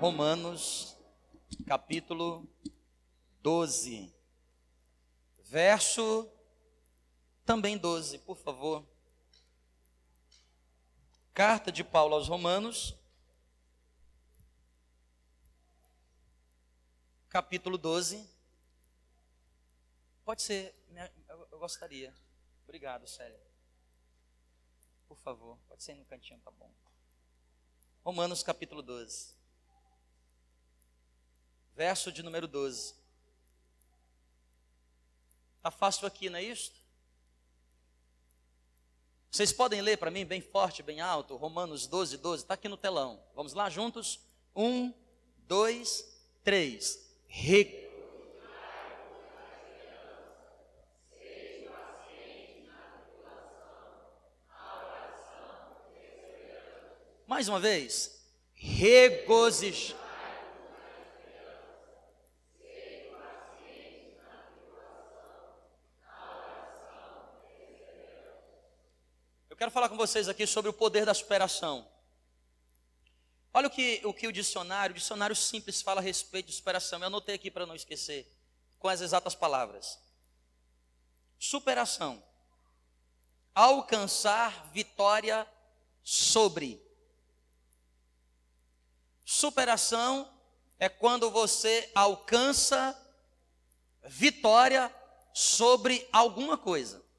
Romanos, capítulo 12, verso também 12, por favor. Carta de Paulo aos Romanos, capítulo 12. Pode ser, né, eu gostaria. Obrigado, Célia. Por favor, pode ser no cantinho, tá bom. Romanos capítulo 12 verso de número 12. Está fácil aqui, não é isso? Vocês podem ler para mim bem forte, bem alto, Romanos 12, 12, está aqui no telão. Vamos lá juntos? Um, dois, três. Re... Mais uma vez, regozijar. Quero falar com vocês aqui sobre o poder da superação. Olha o que o, que o dicionário, o dicionário simples fala a respeito de superação. Eu anotei aqui para não esquecer, com as exatas palavras. Superação. Alcançar vitória sobre. Superação é quando você alcança vitória sobre alguma coisa.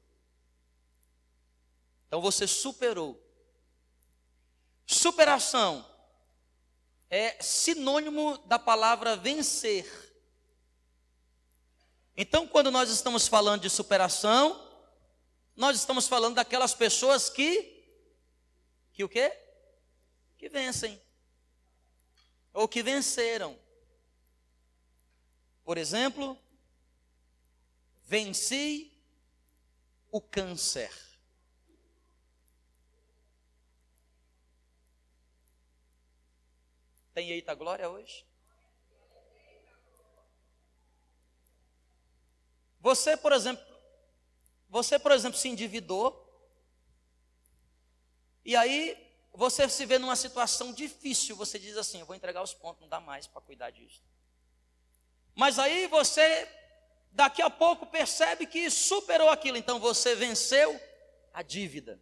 Então você superou. Superação é sinônimo da palavra vencer. Então, quando nós estamos falando de superação, nós estamos falando daquelas pessoas que que o quê? Que vencem. Ou que venceram. Por exemplo, venci o câncer. Tem eita glória hoje? Você, por exemplo, você, por exemplo, se endividou, e aí você se vê numa situação difícil, você diz assim, eu vou entregar os pontos, não dá mais para cuidar disso. Mas aí você, daqui a pouco, percebe que superou aquilo, então você venceu a dívida.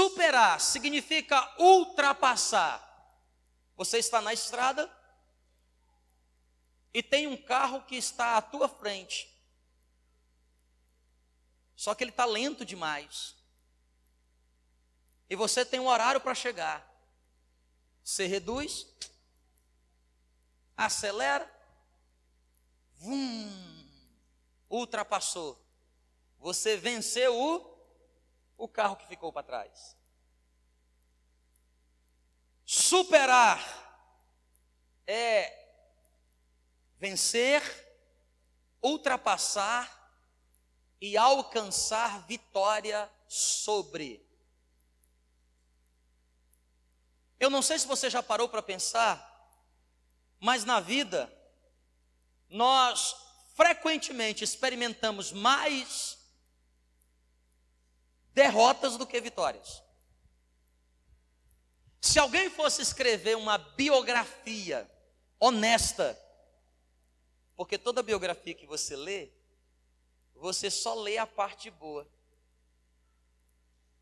Superar significa ultrapassar. Você está na estrada e tem um carro que está à tua frente. Só que ele está lento demais. E você tem um horário para chegar. Você reduz, acelera, vum, ultrapassou. Você venceu o o carro que ficou para trás. Superar é vencer, ultrapassar e alcançar vitória sobre. Eu não sei se você já parou para pensar, mas na vida, nós frequentemente experimentamos mais derrotas do que vitórias. Se alguém fosse escrever uma biografia honesta, porque toda biografia que você lê, você só lê a parte boa.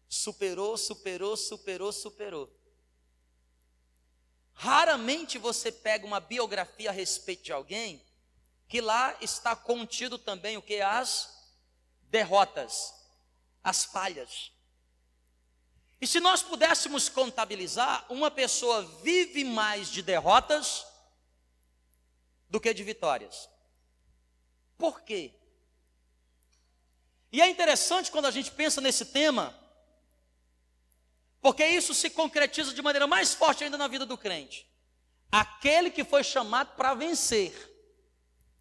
Superou, superou, superou, superou. Raramente você pega uma biografia a respeito de alguém que lá está contido também o que as derrotas as falhas. E se nós pudéssemos contabilizar, uma pessoa vive mais de derrotas do que de vitórias. Por quê? E é interessante quando a gente pensa nesse tema, porque isso se concretiza de maneira mais forte ainda na vida do crente. Aquele que foi chamado para vencer,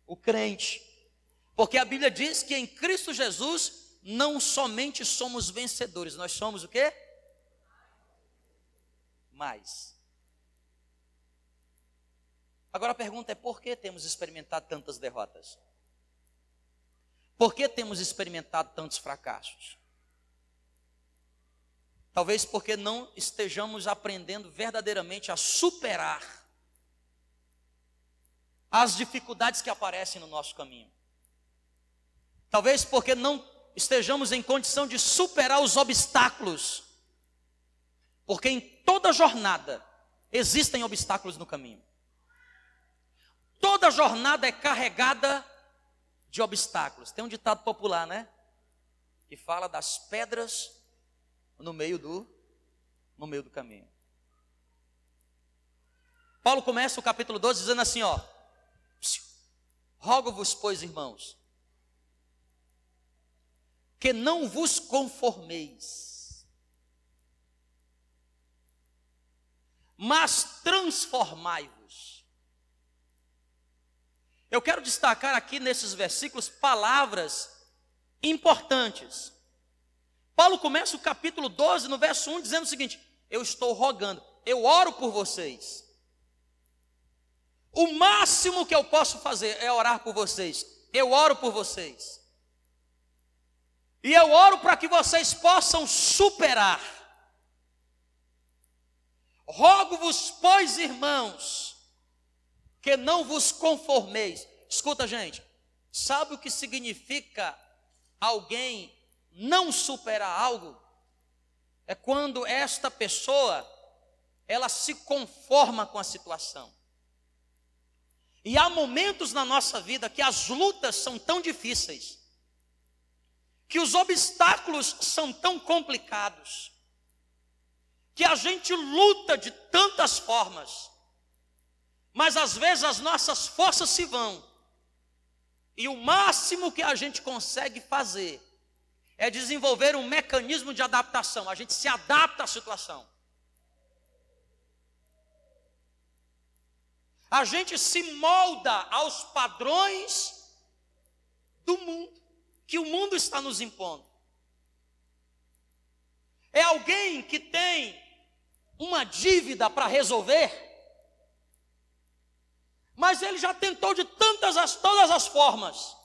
o crente. Porque a Bíblia diz que em Cristo Jesus não somente somos vencedores, nós somos o quê? Mais. Agora a pergunta é: por que temos experimentado tantas derrotas? Por que temos experimentado tantos fracassos? Talvez porque não estejamos aprendendo verdadeiramente a superar as dificuldades que aparecem no nosso caminho. Talvez porque não estejamos em condição de superar os obstáculos. Porque em toda jornada existem obstáculos no caminho. Toda jornada é carregada de obstáculos. Tem um ditado popular, né? Que fala das pedras no meio do no meio do caminho. Paulo começa o capítulo 12 dizendo assim, ó: Rogo-vos, pois, irmãos, que não vos conformeis, mas transformai-vos. Eu quero destacar aqui nesses versículos palavras importantes. Paulo começa o capítulo 12, no verso 1, dizendo o seguinte: Eu estou rogando, eu oro por vocês. O máximo que eu posso fazer é orar por vocês. Eu oro por vocês. E eu oro para que vocês possam superar. Rogo-vos, pois, irmãos, que não vos conformeis. Escuta, gente, sabe o que significa alguém não superar algo? É quando esta pessoa ela se conforma com a situação. E há momentos na nossa vida que as lutas são tão difíceis que os obstáculos são tão complicados, que a gente luta de tantas formas, mas às vezes as nossas forças se vão, e o máximo que a gente consegue fazer é desenvolver um mecanismo de adaptação, a gente se adapta à situação. A gente se molda aos padrões do mundo que o mundo está nos impondo. É alguém que tem uma dívida para resolver, mas ele já tentou de tantas as todas as formas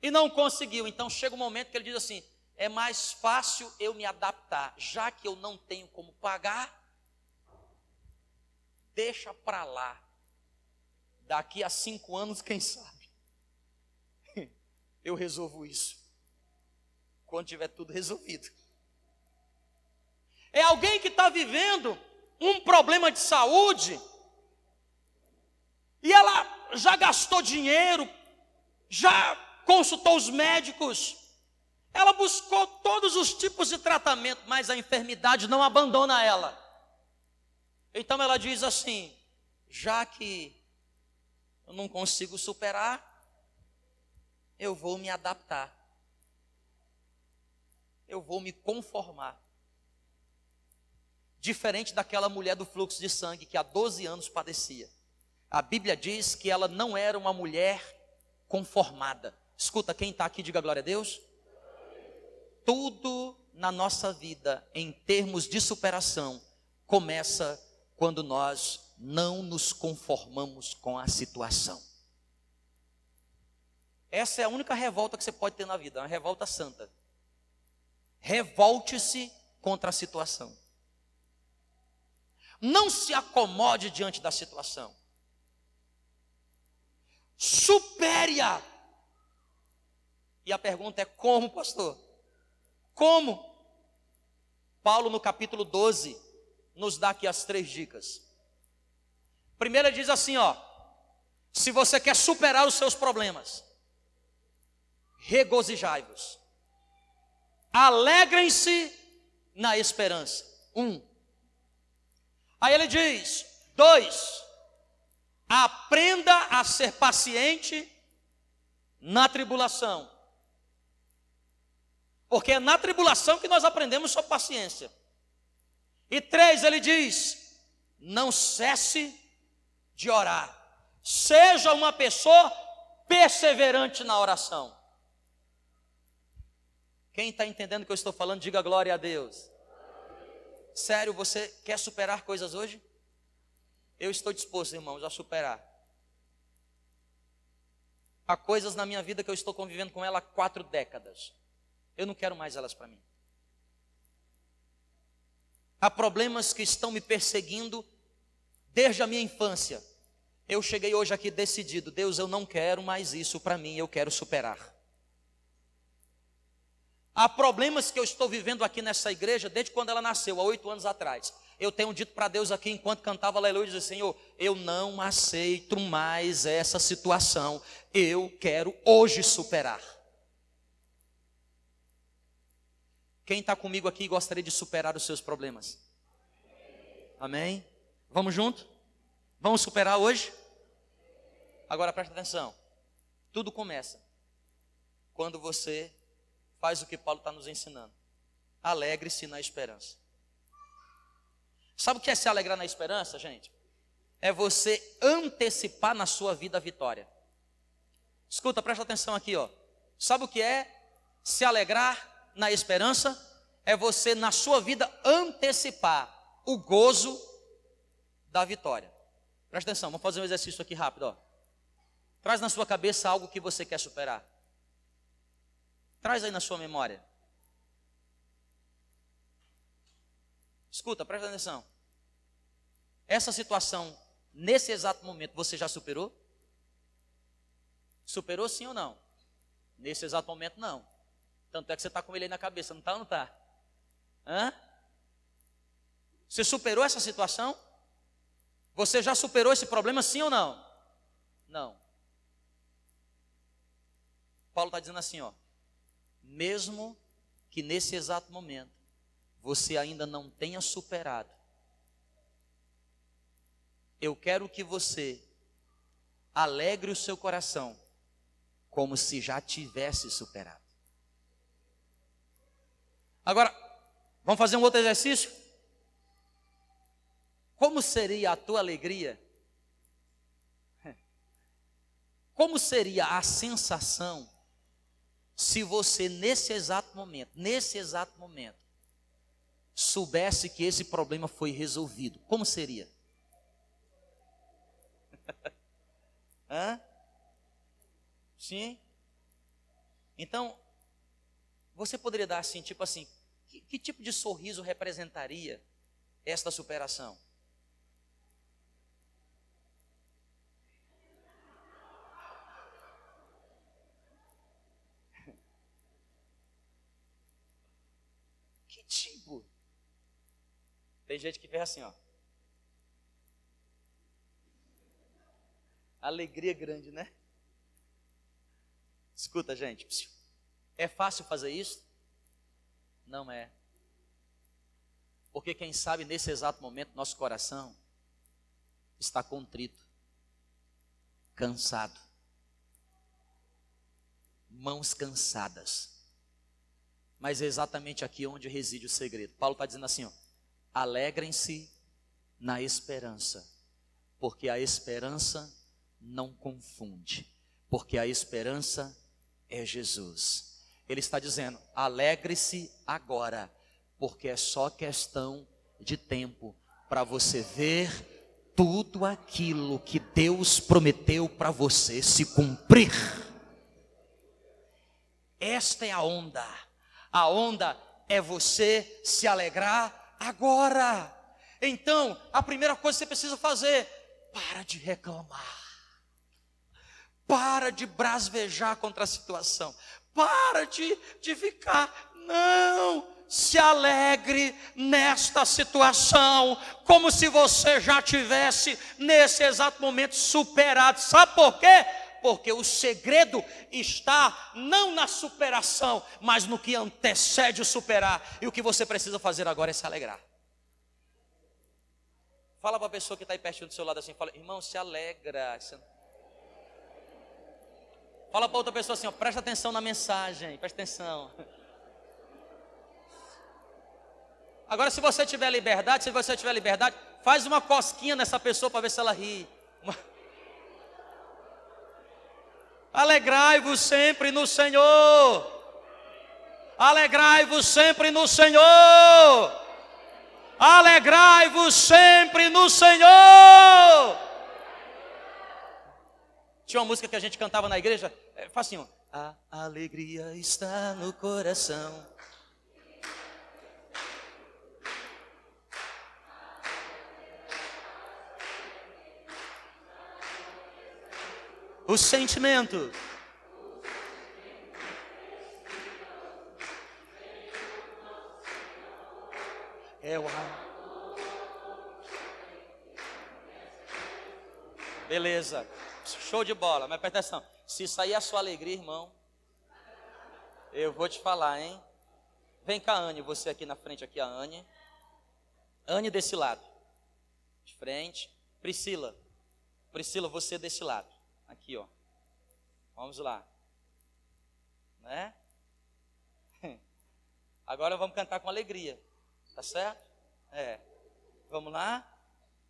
e não conseguiu. Então chega um momento que ele diz assim: é mais fácil eu me adaptar, já que eu não tenho como pagar, deixa para lá. Daqui a cinco anos, quem sabe? Eu resolvo isso. Quando tiver tudo resolvido. É alguém que está vivendo um problema de saúde e ela já gastou dinheiro, já consultou os médicos, ela buscou todos os tipos de tratamento, mas a enfermidade não abandona ela. Então ela diz assim: já que eu não consigo superar, eu vou me adaptar. Eu vou me conformar. Diferente daquela mulher do fluxo de sangue que há 12 anos padecia. A Bíblia diz que ela não era uma mulher conformada. Escuta, quem está aqui, diga glória a Deus. Tudo na nossa vida, em termos de superação, começa quando nós não nos conformamos com a situação. Essa é a única revolta que você pode ter na vida, uma revolta santa. Revolte-se contra a situação. Não se acomode diante da situação. Supere-a. E a pergunta é: como, pastor? Como? Paulo, no capítulo 12, nos dá aqui as três dicas. Primeiro, ele diz assim: ó, se você quer superar os seus problemas, regozijai-vos. Alegrem-se na esperança. Um. Aí ele diz: dois. Aprenda a ser paciente na tribulação. Porque é na tribulação que nós aprendemos sobre paciência. E três, ele diz: não cesse de orar. Seja uma pessoa perseverante na oração. Quem está entendendo o que eu estou falando, diga glória a Deus. Sério, você quer superar coisas hoje? Eu estou disposto, irmãos, a superar. Há coisas na minha vida que eu estou convivendo com ela há quatro décadas. Eu não quero mais elas para mim. há problemas que estão me perseguindo desde a minha infância. Eu cheguei hoje aqui decidido, Deus, eu não quero mais isso para mim, eu quero superar. Há problemas que eu estou vivendo aqui nessa igreja desde quando ela nasceu, há oito anos atrás. Eu tenho dito para Deus aqui, enquanto cantava Aleluia, dizer, Senhor, eu não aceito mais essa situação. Eu quero hoje superar. Quem está comigo aqui gostaria de superar os seus problemas? Amém? Vamos junto? Vamos superar hoje? Agora presta atenção. Tudo começa quando você faz o que Paulo está nos ensinando. Alegre-se na esperança. Sabe o que é se alegrar na esperança, gente? É você antecipar na sua vida a vitória. Escuta, presta atenção aqui, ó. Sabe o que é se alegrar na esperança? É você na sua vida antecipar o gozo da vitória. Presta atenção, vamos fazer um exercício aqui rápido, ó. Traz na sua cabeça algo que você quer superar. Traz aí na sua memória. Escuta, presta atenção. Essa situação, nesse exato momento, você já superou? Superou sim ou não? Nesse exato momento, não. Tanto é que você está com ele aí na cabeça, não está ou não está? Hã? Você superou essa situação? Você já superou esse problema, sim ou não? Não. Paulo está dizendo assim, ó mesmo que nesse exato momento você ainda não tenha superado, eu quero que você alegre o seu coração como se já tivesse superado. Agora, vamos fazer um outro exercício? Como seria a tua alegria? Como seria a sensação se você nesse exato momento, nesse exato momento, soubesse que esse problema foi resolvido, como seria? Hã? Sim? Então, você poderia dar assim, tipo assim, que, que tipo de sorriso representaria esta superação? tipo. Tem gente que fez assim, ó. Alegria grande, né? Escuta, gente. É fácil fazer isso? Não é. Porque quem sabe nesse exato momento nosso coração está contrito, cansado, mãos cansadas. Mas é exatamente aqui onde reside o segredo. Paulo está dizendo assim: alegrem-se na esperança, porque a esperança não confunde, porque a esperança é Jesus. Ele está dizendo: alegre-se agora, porque é só questão de tempo para você ver tudo aquilo que Deus prometeu para você se cumprir. Esta é a onda a onda é você se alegrar agora. Então, a primeira coisa que você precisa fazer, para de reclamar. Para de brasvejar contra a situação. Para de, de ficar, não, se alegre nesta situação, como se você já tivesse nesse exato momento superado. Sabe por quê? Porque o segredo está não na superação, mas no que antecede o superar. E o que você precisa fazer agora é se alegrar. Fala para a pessoa que está aí pertinho do seu lado assim, fala, irmão, se alegra. Fala para outra pessoa assim, ó, presta atenção na mensagem, presta atenção. Agora, se você tiver liberdade, se você tiver liberdade, faz uma cosquinha nessa pessoa para ver se ela ri. Uma... Alegrai-vos sempre no Senhor. Alegrai-vos sempre no Senhor. Alegrai-vos sempre no Senhor. Tinha uma música que a gente cantava na igreja, é, faz assim. A alegria está no coração. O sentimento. É o Beleza. Show de bola. Mas presta atenção. Se é a sua alegria, irmão, eu vou te falar, hein? Vem cá, Anne, você aqui na frente, aqui a Anne. Anne desse lado. De frente. Priscila. Priscila, você desse lado. Aqui, ó. Vamos lá. Né? Agora vamos cantar com alegria. Tá certo? É. Vamos lá?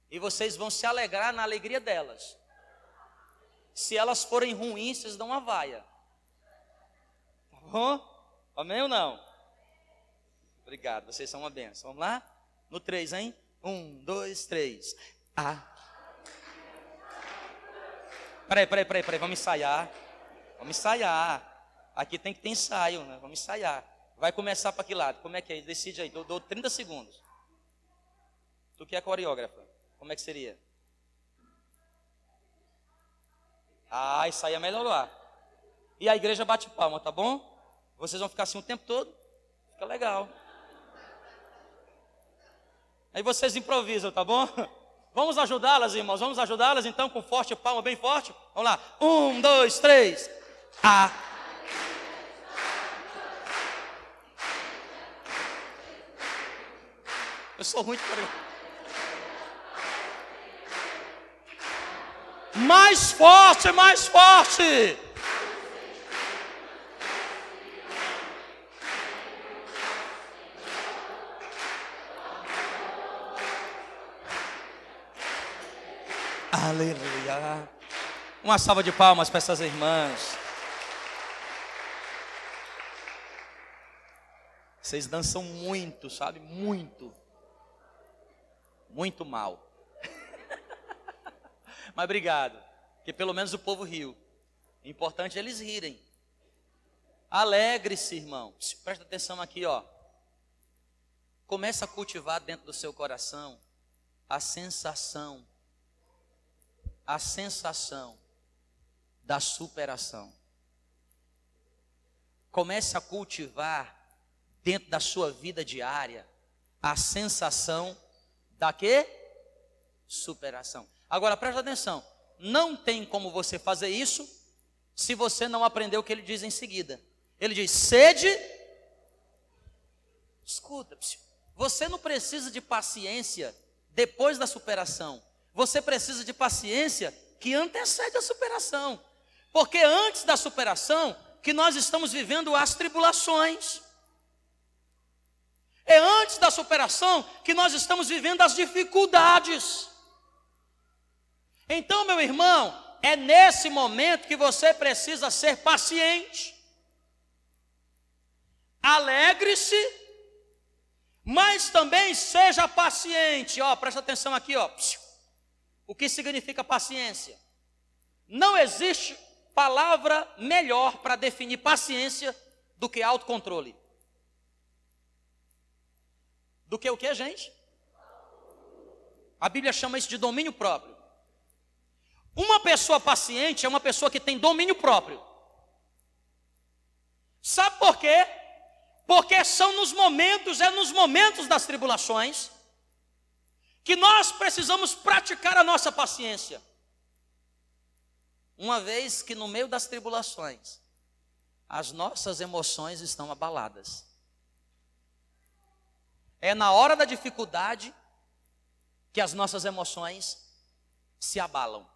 E vocês vão se alegrar na alegria delas. Se elas forem ruins, vocês dão uma vaia. Tá bom? Amém ou não? Obrigado, vocês são uma benção. Vamos lá? No três, hein? Um, dois, três. Ah. Peraí, peraí, peraí, peraí, vamos ensaiar. Vamos ensaiar. Aqui tem que ter ensaio, né? Vamos ensaiar. Vai começar para que lado? Como é que é? Decide aí, dou, dou 30 segundos. Tu que é coreógrafa, como é que seria? Ah, isso aí é melhor lá. E a igreja bate palma, tá bom? Vocês vão ficar assim o tempo todo? Fica legal. Aí vocês improvisam, tá bom? Vamos ajudá-las, irmãos. Vamos ajudá-las então com forte palma, bem forte. Vamos lá. Um, dois, três. Ah. Eu sou de coreografia. Mais forte, mais forte. Aleluia. Uma salva de palmas para essas irmãs. Vocês dançam muito, sabe? Muito. Muito mal. Mas obrigado, que pelo menos o povo riu. O importante é eles rirem. Alegre-se, irmão. Presta atenção aqui, ó. Começa a cultivar dentro do seu coração a sensação, a sensação da superação. Comece a cultivar dentro da sua vida diária a sensação da quê? Superação. Agora presta atenção, não tem como você fazer isso se você não aprender o que ele diz em seguida. Ele diz: sede. Escuta, você não precisa de paciência depois da superação. Você precisa de paciência que antecede a superação. Porque antes da superação que nós estamos vivendo as tribulações. É antes da superação que nós estamos vivendo as dificuldades. Então, meu irmão, é nesse momento que você precisa ser paciente. Alegre-se, mas também seja paciente. Ó, presta atenção aqui, ó. O que significa paciência? Não existe palavra melhor para definir paciência do que autocontrole. Do que o que, gente? A Bíblia chama isso de domínio próprio. Uma pessoa paciente é uma pessoa que tem domínio próprio. Sabe por quê? Porque são nos momentos, é nos momentos das tribulações, que nós precisamos praticar a nossa paciência. Uma vez que no meio das tribulações, as nossas emoções estão abaladas. É na hora da dificuldade que as nossas emoções se abalam.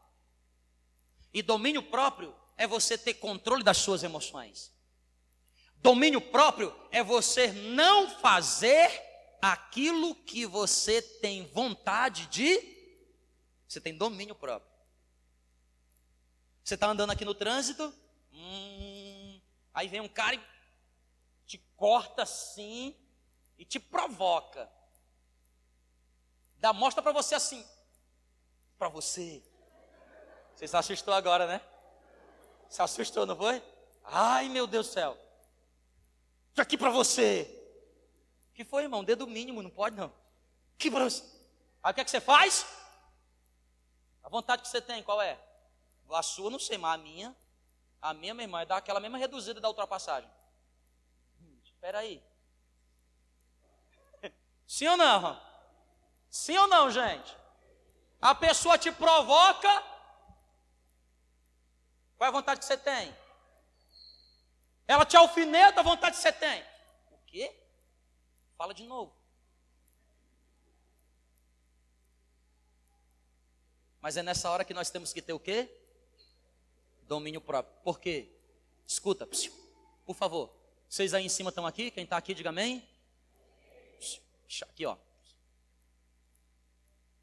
E domínio próprio é você ter controle das suas emoções. Domínio próprio é você não fazer aquilo que você tem vontade de. Você tem domínio próprio. Você está andando aqui no trânsito, hum, aí vem um cara e te corta assim e te provoca. Dá mostra para você assim, para você. Você se assustou agora, né? Se assustou, não foi? Ai, meu Deus do céu. Estou aqui para você. Que foi, irmão? Dedo mínimo, não pode não. Que para você. Aí o que é que você faz? A vontade que você tem, qual é? A sua não sei, mas a minha, a minha, minha irmã, é dar aquela mesma reduzida da ultrapassagem. Espera aí. Sim ou não? Sim ou não, gente? A pessoa te provoca. Qual é a vontade que você tem? Ela te alfineta, a vontade que você tem. O quê? Fala de novo. Mas é nessa hora que nós temos que ter o quê? Domínio próprio. Por quê? Escuta, por favor. Vocês aí em cima estão aqui? Quem está aqui, diga amém. Aqui, ó.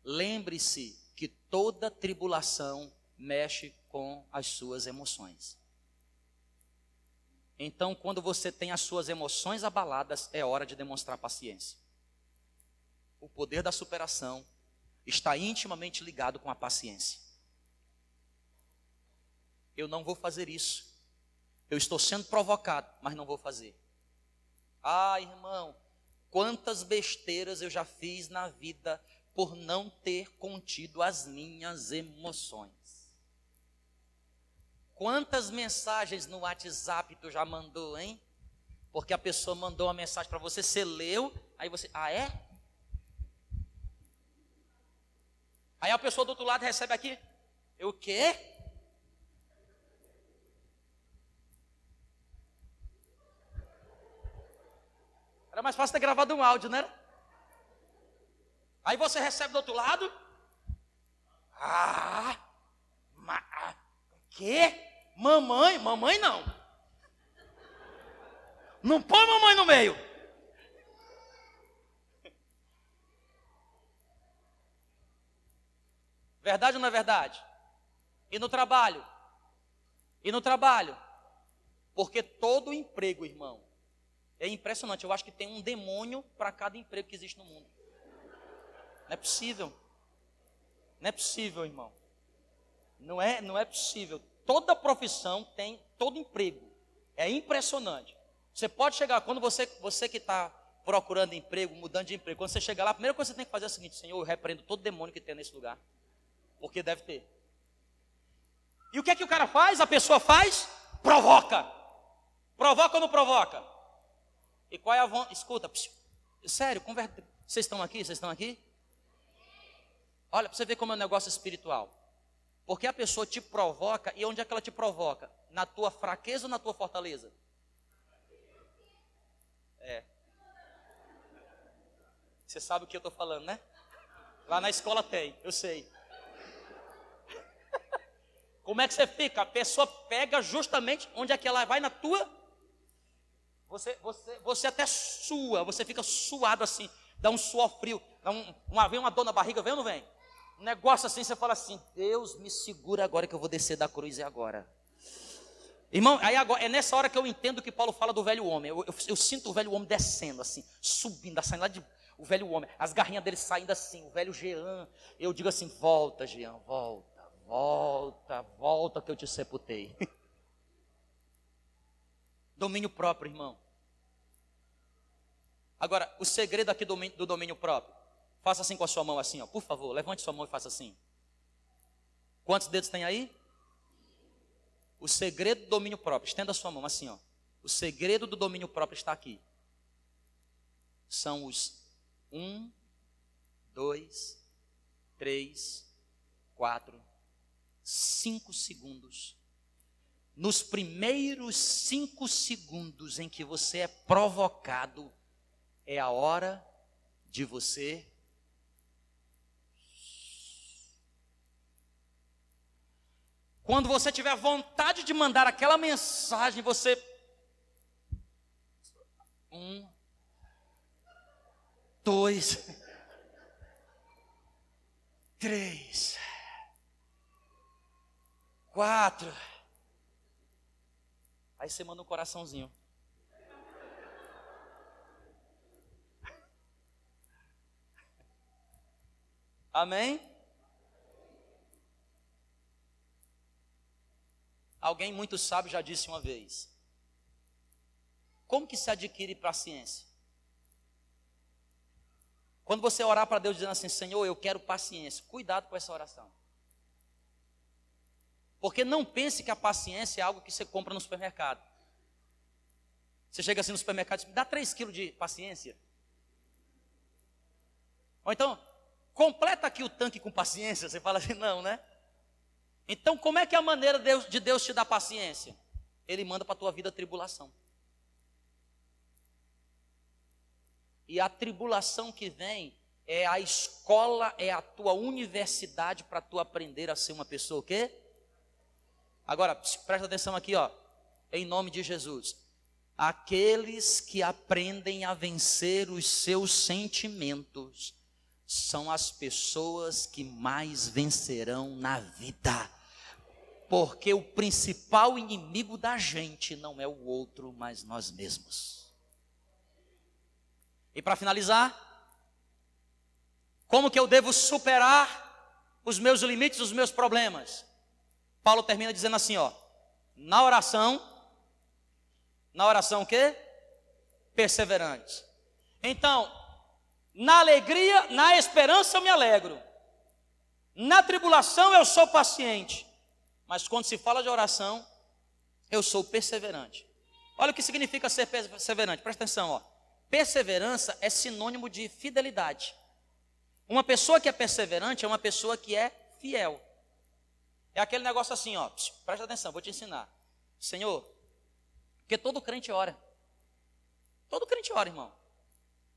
Lembre-se que toda tribulação mexe com as suas emoções. Então, quando você tem as suas emoções abaladas, é hora de demonstrar paciência. O poder da superação está intimamente ligado com a paciência. Eu não vou fazer isso. Eu estou sendo provocado, mas não vou fazer. Ah, irmão, quantas besteiras eu já fiz na vida por não ter contido as minhas emoções. Quantas mensagens no WhatsApp tu já mandou, hein? Porque a pessoa mandou uma mensagem para você, você leu, aí você, ah é? Aí a pessoa do outro lado recebe aqui, eu o quê? Mais fácil ter gravado um áudio, né? Aí você recebe do outro lado. Ah, ma, quê? Mamãe? Mamãe não. Não põe mamãe no meio. Verdade ou não é verdade? E no trabalho? E no trabalho? Porque todo emprego, irmão, é impressionante. Eu acho que tem um demônio para cada emprego que existe no mundo. Não é possível. Não é possível, irmão. Não é, não é possível. Toda profissão tem, todo emprego. É impressionante. Você pode chegar, quando você, você que está procurando emprego, mudando de emprego, quando você chegar lá, a primeira coisa que você tem que fazer é o seguinte: Senhor, eu repreendo todo demônio que tem nesse lugar. Porque deve ter. E o que é que o cara faz? A pessoa faz? Provoca. Provoca ou não provoca? E qual é a vontade? Escuta, psiu. sério, conversa. Vocês estão aqui? Vocês estão aqui? Olha, para você ver como é um negócio espiritual. Porque a pessoa te provoca, e onde é que ela te provoca? Na tua fraqueza ou na tua fortaleza? É. Você sabe o que eu estou falando, né? Lá na escola tem, eu sei. Como é que você fica? A pessoa pega justamente onde é que ela vai na tua. Você, você, você até sua, você fica suado assim, dá um suor frio, dá um, uma, vem uma dor na barriga, vem ou não vem? Um negócio assim, você fala assim: Deus me segura agora que eu vou descer da cruz e agora. Irmão, aí agora, é nessa hora que eu entendo que Paulo fala do velho homem. Eu, eu, eu sinto o velho homem descendo, assim, subindo, saindo lá de. O velho homem, as garrinhas dele saindo assim, o velho Jean. Eu digo assim: volta, Jean, volta. Volta, volta que eu te sepultei. domínio próprio, irmão. Agora, o segredo aqui do, do domínio próprio. Faça assim com a sua mão, assim, ó. Por favor, levante sua mão e faça assim. Quantos dedos tem aí? O segredo do domínio próprio. Estenda a sua mão assim, ó. O segredo do domínio próprio está aqui. São os um, dois, três, quatro, cinco segundos. Nos primeiros cinco segundos em que você é provocado, é a hora de você. Quando você tiver vontade de mandar aquela mensagem, você. Um, dois, três quatro. Aí você manda um coraçãozinho. Amém? Alguém muito sábio já disse uma vez: Como que se adquire paciência? Quando você orar para Deus dizendo assim: Senhor, eu quero paciência, cuidado com essa oração. Porque não pense que a paciência é algo que você compra no supermercado. Você chega assim no supermercado e diz, dá 3 quilos de paciência. Ou então, completa aqui o tanque com paciência. Você fala assim, não, né? Então, como é que é a maneira de Deus te dar paciência? Ele manda para a tua vida tribulação. E a tribulação que vem é a escola, é a tua universidade para tu aprender a ser uma pessoa o quê? Agora, presta atenção aqui, ó. Em nome de Jesus. Aqueles que aprendem a vencer os seus sentimentos são as pessoas que mais vencerão na vida. Porque o principal inimigo da gente não é o outro, mas nós mesmos. E para finalizar, como que eu devo superar os meus limites, os meus problemas? Paulo termina dizendo assim, ó: Na oração, na oração o quê? Perseverante. Então, na alegria, na esperança eu me alegro. Na tribulação eu sou paciente. Mas quando se fala de oração, eu sou perseverante. Olha o que significa ser perseverante. Presta atenção, ó. Perseverança é sinônimo de fidelidade. Uma pessoa que é perseverante é uma pessoa que é fiel. É aquele negócio assim, ó. Presta atenção, vou te ensinar. Senhor, porque todo crente ora. Todo crente ora, irmão.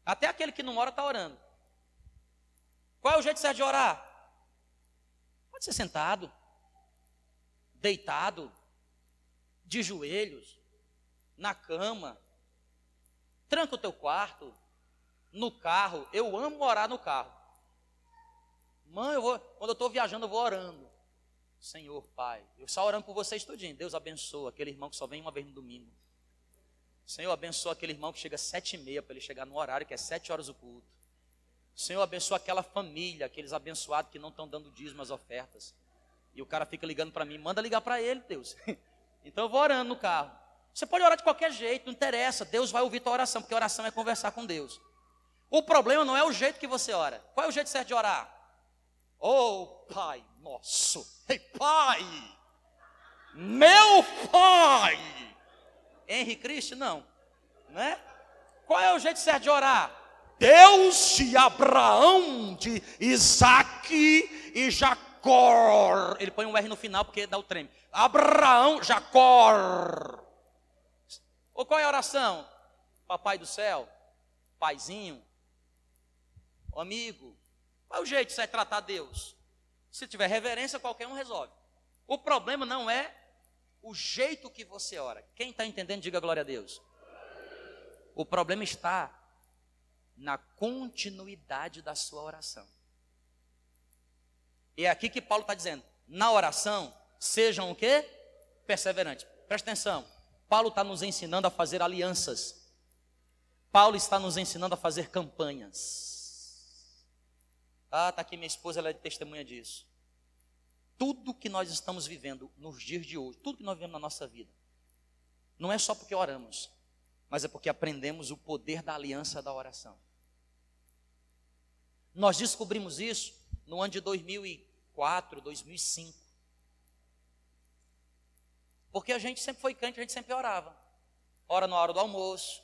Até aquele que não ora está orando. Qual é o jeito certo de orar? Pode ser sentado, deitado, de joelhos, na cama. Tranca o teu quarto, no carro. Eu amo orar no carro. Mãe, eu vou, quando eu estou viajando, eu vou orando. Senhor, Pai, eu só orando por vocês tudinho. Deus abençoa aquele irmão que só vem uma vez no domingo. Senhor, abençoa aquele irmão que chega às sete e meia para ele chegar no horário que é sete horas o culto. Senhor, abençoa aquela família, aqueles abençoados que não estão dando dízimo às ofertas. E o cara fica ligando para mim, manda ligar para ele, Deus. então eu vou orando no carro. Você pode orar de qualquer jeito, não interessa. Deus vai ouvir tua oração, porque oração é conversar com Deus. O problema não é o jeito que você ora. Qual é o jeito certo de orar? Oh, Pai nosso. Ei, Pai! Meu Pai! Henri Cristo, não. Né? Qual é o jeito certo de orar? Deus de Abraão, de Isaac e Jacó. Ele põe um R no final porque dá o treme. Abraão, Jacó. Ou qual é a oração? Papai do céu, paizinho, amigo. Qual é o jeito de você tratar Deus? Se tiver reverência, qualquer um resolve. O problema não é o jeito que você ora. Quem está entendendo, diga glória a Deus. O problema está na continuidade da sua oração. E é aqui que Paulo está dizendo: na oração, sejam o quê? Perseverantes. Presta atenção. Paulo está nos ensinando a fazer alianças. Paulo está nos ensinando a fazer campanhas. Ah, está aqui minha esposa, ela é testemunha disso tudo que nós estamos vivendo nos dias de hoje, tudo que nós vivemos na nossa vida, não é só porque oramos, mas é porque aprendemos o poder da aliança da oração. Nós descobrimos isso no ano de 2004, 2005. Porque a gente sempre foi crente, a gente sempre orava. Ora na hora do almoço.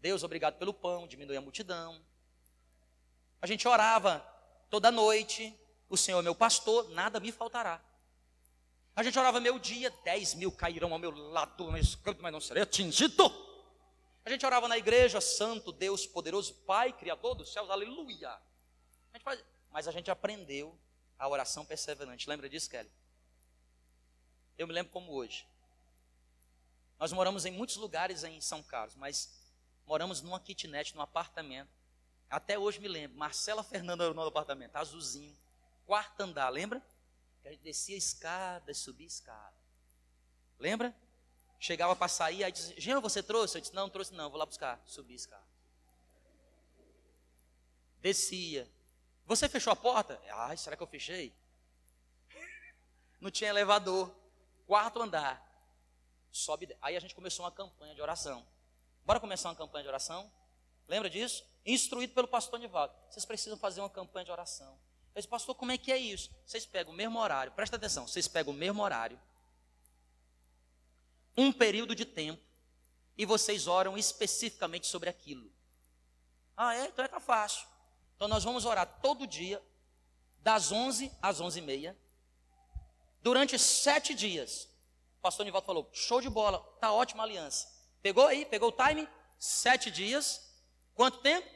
Deus, obrigado pelo pão, diminui a multidão. A gente orava toda noite, o Senhor é meu pastor, nada me faltará. A gente orava meu dia, 10 mil cairão ao meu lado, mas não serei atingido. A gente orava na igreja, Santo Deus poderoso, Pai, Criador dos céus, aleluia. A faz... Mas a gente aprendeu a oração perseverante. Lembra disso, Kelly? Eu me lembro como hoje. Nós moramos em muitos lugares em São Carlos, mas moramos numa kitnet, num apartamento. Até hoje me lembro, Marcela Fernanda no apartamento, azulzinho quarto andar, lembra? Que a gente descia escada subia escada. Lembra? Chegava para sair, aí dizia, Jean, você trouxe? Eu disse, não, trouxe não, vou lá buscar. Subi escada. Descia. Você fechou a porta? Ai, será que eu fechei? Não tinha elevador. Quarto andar. Sobe. Aí a gente começou uma campanha de oração. Bora começar uma campanha de oração? Lembra disso? Instruído pelo pastor Nivaldo. Vocês precisam fazer uma campanha de oração. Eu disse, pastor, como é que é isso? Vocês pegam o mesmo horário, presta atenção, vocês pegam o mesmo horário, um período de tempo, e vocês oram especificamente sobre aquilo. Ah, é? Então é tá fácil. Então nós vamos orar todo dia, das 11 às 11 e meia, durante sete dias. O pastor Nivaldo falou, show de bola, tá ótima aliança. Pegou aí? Pegou o time? Sete dias. Quanto tempo?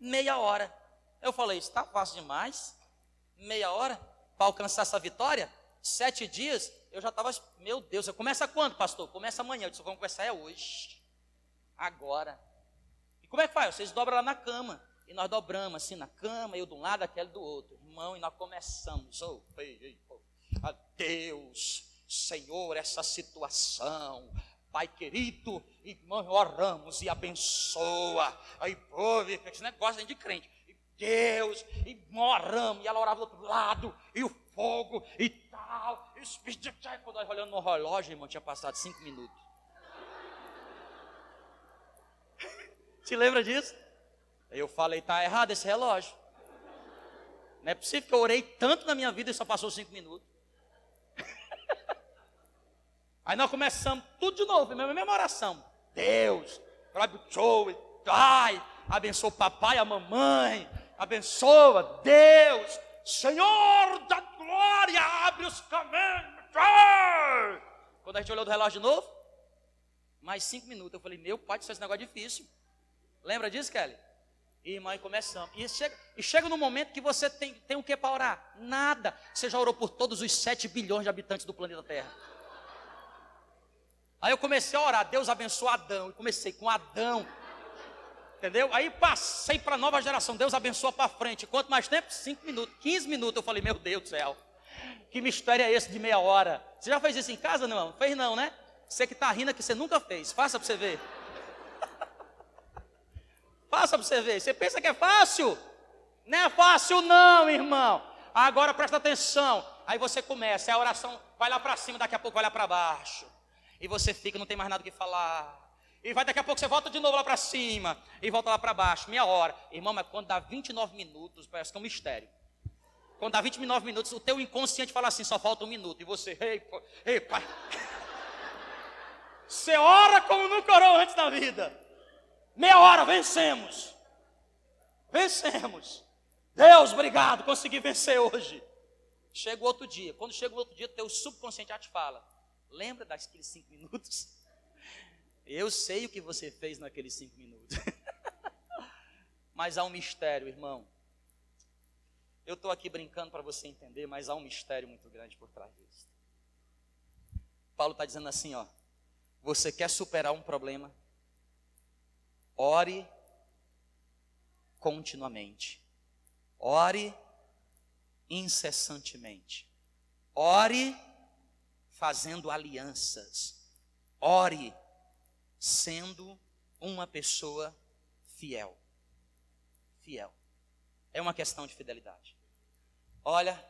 Meia hora. Eu falei, está fácil demais. Meia hora para alcançar essa vitória? Sete dias? Eu já estava, meu Deus, você começa quando, pastor? Começa amanhã. Eu disse, vamos começar é hoje. Agora. E como é que faz? Vocês dobram lá na cama. E nós dobramos assim na cama, eu de um lado, aquele do outro. Irmão, e nós começamos. Oh, a Deus, Senhor, essa situação. Pai querido, irmão, oramos e abençoa. Aí, pô, esse negócio de crente. Deus, e oramos, e ela orava do outro lado, e o fogo, e tal. E os bichos, quando nós olhando no relógio, irmão, tinha passado cinco minutos. Se lembra disso? Eu falei, tá errado esse relógio. Não é possível que eu orei tanto na minha vida e só passou cinco minutos. Aí nós começamos tudo de novo, a mesma oração. Deus, abençoe, ai, abençoa o papai, a mamãe, abençoa, Deus, Senhor da glória, abre os caminhos. Quando a gente olhou do relógio de novo, mais cinco minutos, eu falei, meu pai, isso é esse negócio difícil. Lembra disso, Kelly? E irmã, e começamos. E chega, e chega no momento que você tem, tem o que para orar? Nada. Você já orou por todos os 7 bilhões de habitantes do planeta Terra. Aí eu comecei a orar, Deus abençoa Adão. E comecei com Adão. Entendeu? Aí passei para a nova geração, Deus abençoa para frente. Quanto mais tempo? Cinco minutos, 15 minutos. Eu falei, meu Deus do céu, que mistério é esse de meia hora? Você já fez isso em casa, não? Fez não, né? Você que está rindo que você nunca fez. Faça para você ver. Faça para você ver. Você pensa que é fácil? Não é fácil, não, irmão. Agora presta atenção. Aí você começa, a oração vai lá para cima, daqui a pouco vai lá para baixo. E você fica, não tem mais nada o que falar. E vai daqui a pouco você volta de novo lá para cima. E volta lá para baixo, meia hora. Irmão, mas quando dá 29 minutos, parece que é um mistério. Quando dá 29 minutos, o teu inconsciente fala assim, só falta um minuto. E você, ei, ei pai. Você ora como nunca orou antes na vida. Meia hora, vencemos. Vencemos. Deus, obrigado, consegui vencer hoje. Chega o outro dia. Quando chega o outro dia, teu subconsciente já te fala. Lembra daqueles cinco minutos? Eu sei o que você fez naqueles cinco minutos. mas há um mistério, irmão. Eu estou aqui brincando para você entender, mas há um mistério muito grande por trás disso. Paulo está dizendo assim, ó. Você quer superar um problema? Ore continuamente. Ore incessantemente. Ore fazendo alianças. Ore sendo uma pessoa fiel. Fiel. É uma questão de fidelidade. Olha,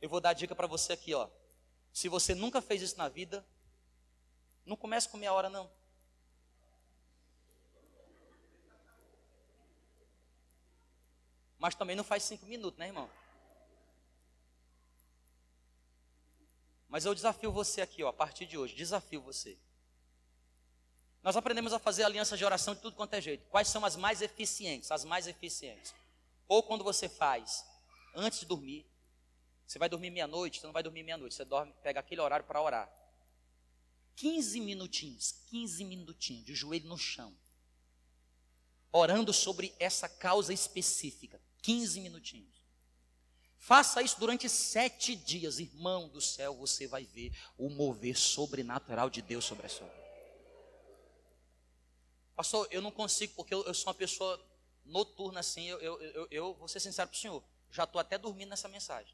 eu vou dar dica para você aqui, ó. Se você nunca fez isso na vida, não comece com meia hora não. Mas também não faz cinco minutos, né, irmão? Mas eu desafio você aqui, ó, a partir de hoje, desafio você. Nós aprendemos a fazer alianças de oração de tudo quanto é jeito. Quais são as mais eficientes? As mais eficientes. Ou quando você faz antes de dormir, você vai dormir meia-noite, você não vai dormir meia-noite, você dorme, pega aquele horário para orar. 15 minutinhos, 15 minutinhos de joelho no chão. Orando sobre essa causa específica. 15 minutinhos. Faça isso durante sete dias, irmão do céu, você vai ver o mover sobrenatural de Deus sobre a sua vida. Pastor, eu não consigo, porque eu, eu sou uma pessoa noturna assim, eu, eu, eu, eu vou ser sincero para o senhor, já estou até dormindo nessa mensagem.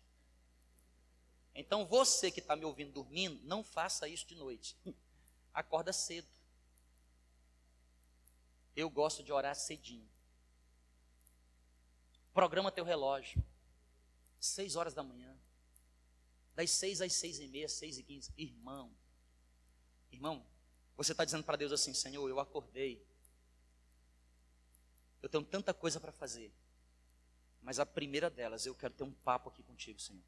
Então você que está me ouvindo dormindo, não faça isso de noite. Acorda cedo. Eu gosto de orar cedinho. Programa teu relógio. Seis horas da manhã. Das seis às seis e meia, seis e quinze. Irmão, irmão, você está dizendo para Deus assim, Senhor, eu acordei. Eu tenho tanta coisa para fazer. Mas a primeira delas, eu quero ter um papo aqui contigo, Senhor.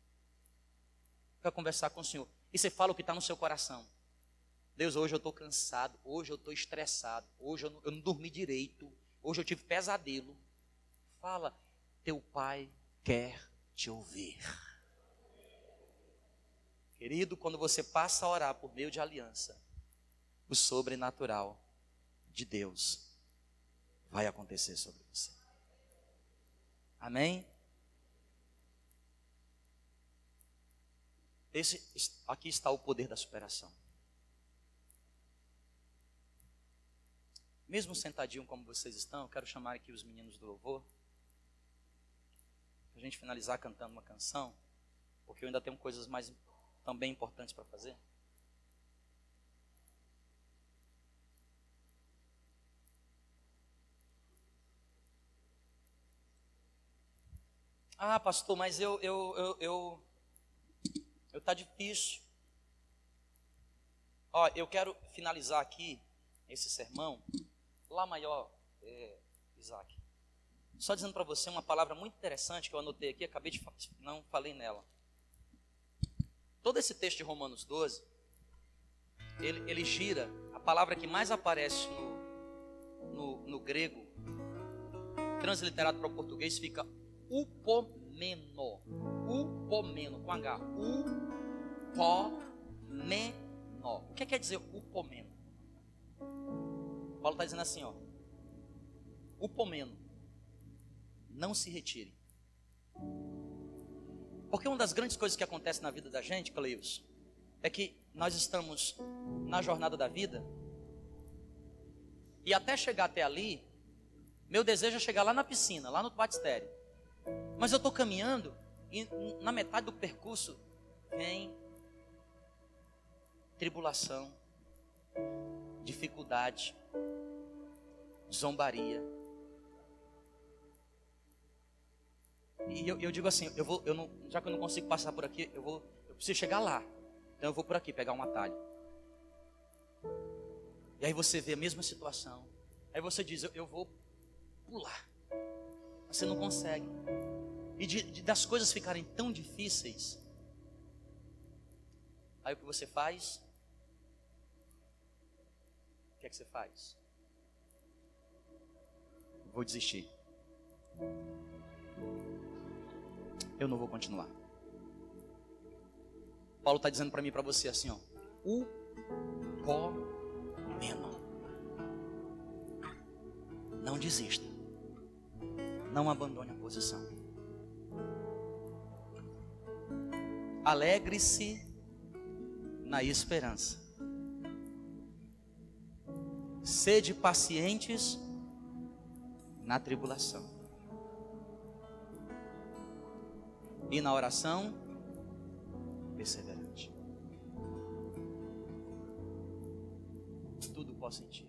quero conversar com o Senhor. E você fala o que está no seu coração. Deus, hoje eu estou cansado, hoje eu estou estressado, hoje eu não, eu não dormi direito, hoje eu tive pesadelo. Fala, teu pai quer te ouvir. Querido, quando você passa a orar por meio de aliança, o sobrenatural de Deus vai acontecer sobre você. Amém? Esse, aqui está o poder da superação. Mesmo sentadinho como vocês estão, eu quero chamar aqui os meninos do louvor. Para a gente finalizar cantando uma canção, porque eu ainda tenho coisas mais também importantes para fazer. Ah, pastor, mas eu, eu, eu, eu, eu tá difícil. Ó, eu quero finalizar aqui esse sermão, lá maior, é, Isaac. Só dizendo para você uma palavra muito interessante que eu anotei aqui, acabei de não falei nela. Todo esse texto de Romanos 12, ele, ele gira, a palavra que mais aparece no, no, no grego, transliterado para o português, fica upomeno. Upomeno, com H. Upomeno. O que quer dizer upomeno? Paulo está dizendo assim, ó. Upomeno. Não se retire. Porque uma das grandes coisas que acontece na vida da gente, Cleus, é que nós estamos na jornada da vida e até chegar até ali, meu desejo é chegar lá na piscina, lá no batistério. Mas eu estou caminhando e na metade do percurso vem tribulação, dificuldade, zombaria. E eu, eu, digo assim, eu vou, eu não, já que eu não consigo passar por aqui, eu vou, eu preciso chegar lá. Então eu vou por aqui pegar um atalho. E aí você vê a mesma situação. Aí você diz, eu, eu vou pular. Você não consegue. E de, de, das coisas ficarem tão difíceis, aí o que você faz? O que é que você faz? Vou desistir. Eu não vou continuar. Paulo está dizendo para mim e para você assim, ó. O comeno. Não desista. Não abandone a posição. Alegre-se na esperança. Sede pacientes na tribulação. E na oração, perseverante. Tudo posso sentir.